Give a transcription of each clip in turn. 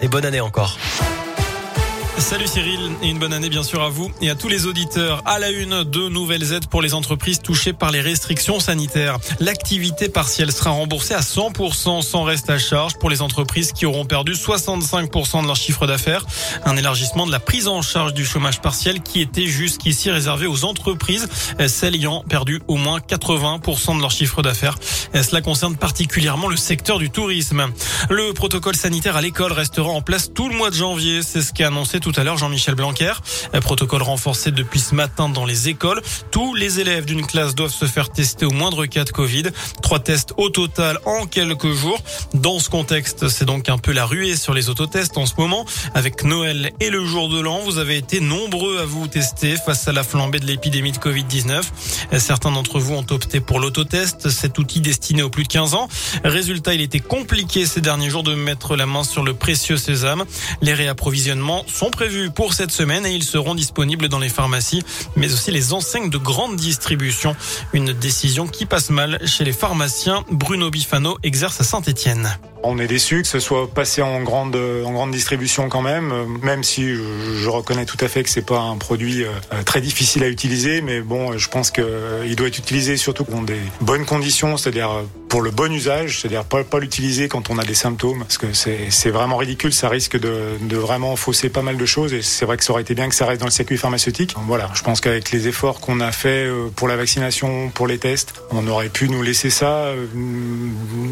Et bonne année encore. Salut Cyril et une bonne année bien sûr à vous et à tous les auditeurs. À la une, de nouvelles aides pour les entreprises touchées par les restrictions sanitaires. L'activité partielle sera remboursée à 100% sans reste à charge pour les entreprises qui auront perdu 65% de leur chiffre d'affaires. Un élargissement de la prise en charge du chômage partiel qui était jusqu'ici réservé aux entreprises, celles ayant perdu au moins 80% de leur chiffre d'affaires. Cela concerne particulièrement le secteur du tourisme. Le protocole sanitaire à l'école restera en place tout le mois de janvier. C'est ce qu'a annoncé tout à l'heure Jean-Michel Blanquer. Un protocole renforcé depuis ce matin dans les écoles. Tous les élèves d'une classe doivent se faire tester au moindre cas de Covid. Trois tests au total en quelques jours. Dans ce contexte, c'est donc un peu la ruée sur les autotests en ce moment. Avec Noël et le jour de l'an, vous avez été nombreux à vous tester face à la flambée de l'épidémie de Covid-19. Certains d'entre vous ont opté pour l'autotest, cet outil destiné aux plus de 15 ans. Résultat, il était compliqué ces derniers jours de mettre la main sur le précieux sésame. Les réapprovisionnements sont prévus pour cette semaine et ils seront disponibles dans les pharmacies, mais aussi les enseignes de grande distribution. Une décision qui passe mal chez les pharmaciens. Bruno Bifano exerce à Saint-Etienne. On est déçu que ce soit passé en grande, en grande distribution quand même, même si je, reconnais tout à fait que c'est pas un produit euh, très difficile à utiliser, mais bon, je pense qu'il doit être utilisé surtout dans des bonnes conditions, c'est-à-dire pour le bon usage, c'est-à-dire pas, pas l'utiliser quand on a des symptômes, parce que c'est vraiment ridicule, ça risque de, de vraiment fausser pas mal de choses, et c'est vrai que ça aurait été bien que ça reste dans le circuit pharmaceutique. Voilà, je pense qu'avec les efforts qu'on a fait euh, pour la vaccination, pour les tests, on aurait pu nous laisser ça, euh,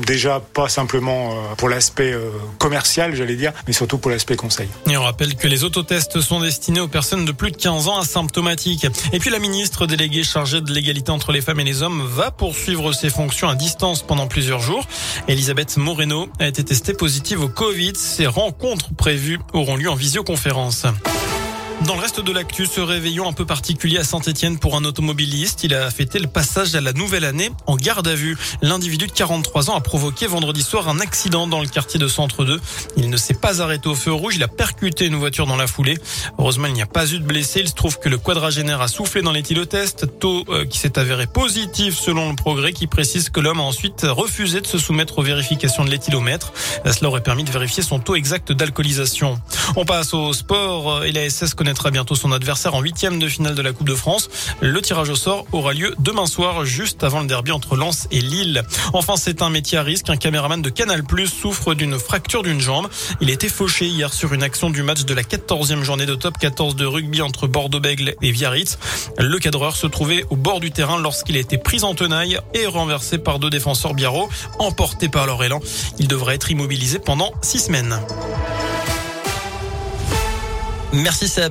déjà pas simplement pour l'aspect euh, commercial, j'allais dire, mais surtout pour l'aspect conseil. Et on rappelle que les autotests sont destinés aux personnes de plus de 15 ans asymptomatiques. Et puis la ministre déléguée chargée de l'égalité entre les femmes et les hommes va poursuivre ses fonctions à distance pendant plusieurs jours. Elisabeth Moreno a été testée positive au Covid. Ses rencontres prévues auront lieu en visioconférence. Dans le reste de l'actu, ce réveillon un peu particulier à Saint-Etienne pour un automobiliste. Il a fêté le passage à la nouvelle année en garde à vue. L'individu de 43 ans a provoqué vendredi soir un accident dans le quartier de Centre 2. Il ne s'est pas arrêté au feu rouge. Il a percuté une voiture dans la foulée. Heureusement, il n'y a pas eu de blessés. Il se trouve que le quadragénaire a soufflé dans l'éthylotest. Taux euh, qui s'est avéré positif selon le progrès qui précise que l'homme a ensuite refusé de se soumettre aux vérifications de l'éthylomètre. Cela aurait permis de vérifier son taux exact d'alcoolisation. On passe au sport et la SS connaît connaîtra bientôt son adversaire en huitième de finale de la Coupe de France. Le tirage au sort aura lieu demain soir, juste avant le derby entre Lens et Lille. Enfin, c'est un métier à risque. Un caméraman de Canal Plus souffre d'une fracture d'une jambe. Il a été fauché hier sur une action du match de la 14e journée de top 14 de rugby entre Bordeaux-Bègle et Biarritz. Le cadreur se trouvait au bord du terrain lorsqu'il a été pris en tenaille et renversé par deux défenseurs biarro, emportés par leur élan. Il devrait être immobilisé pendant six semaines. Merci Seb.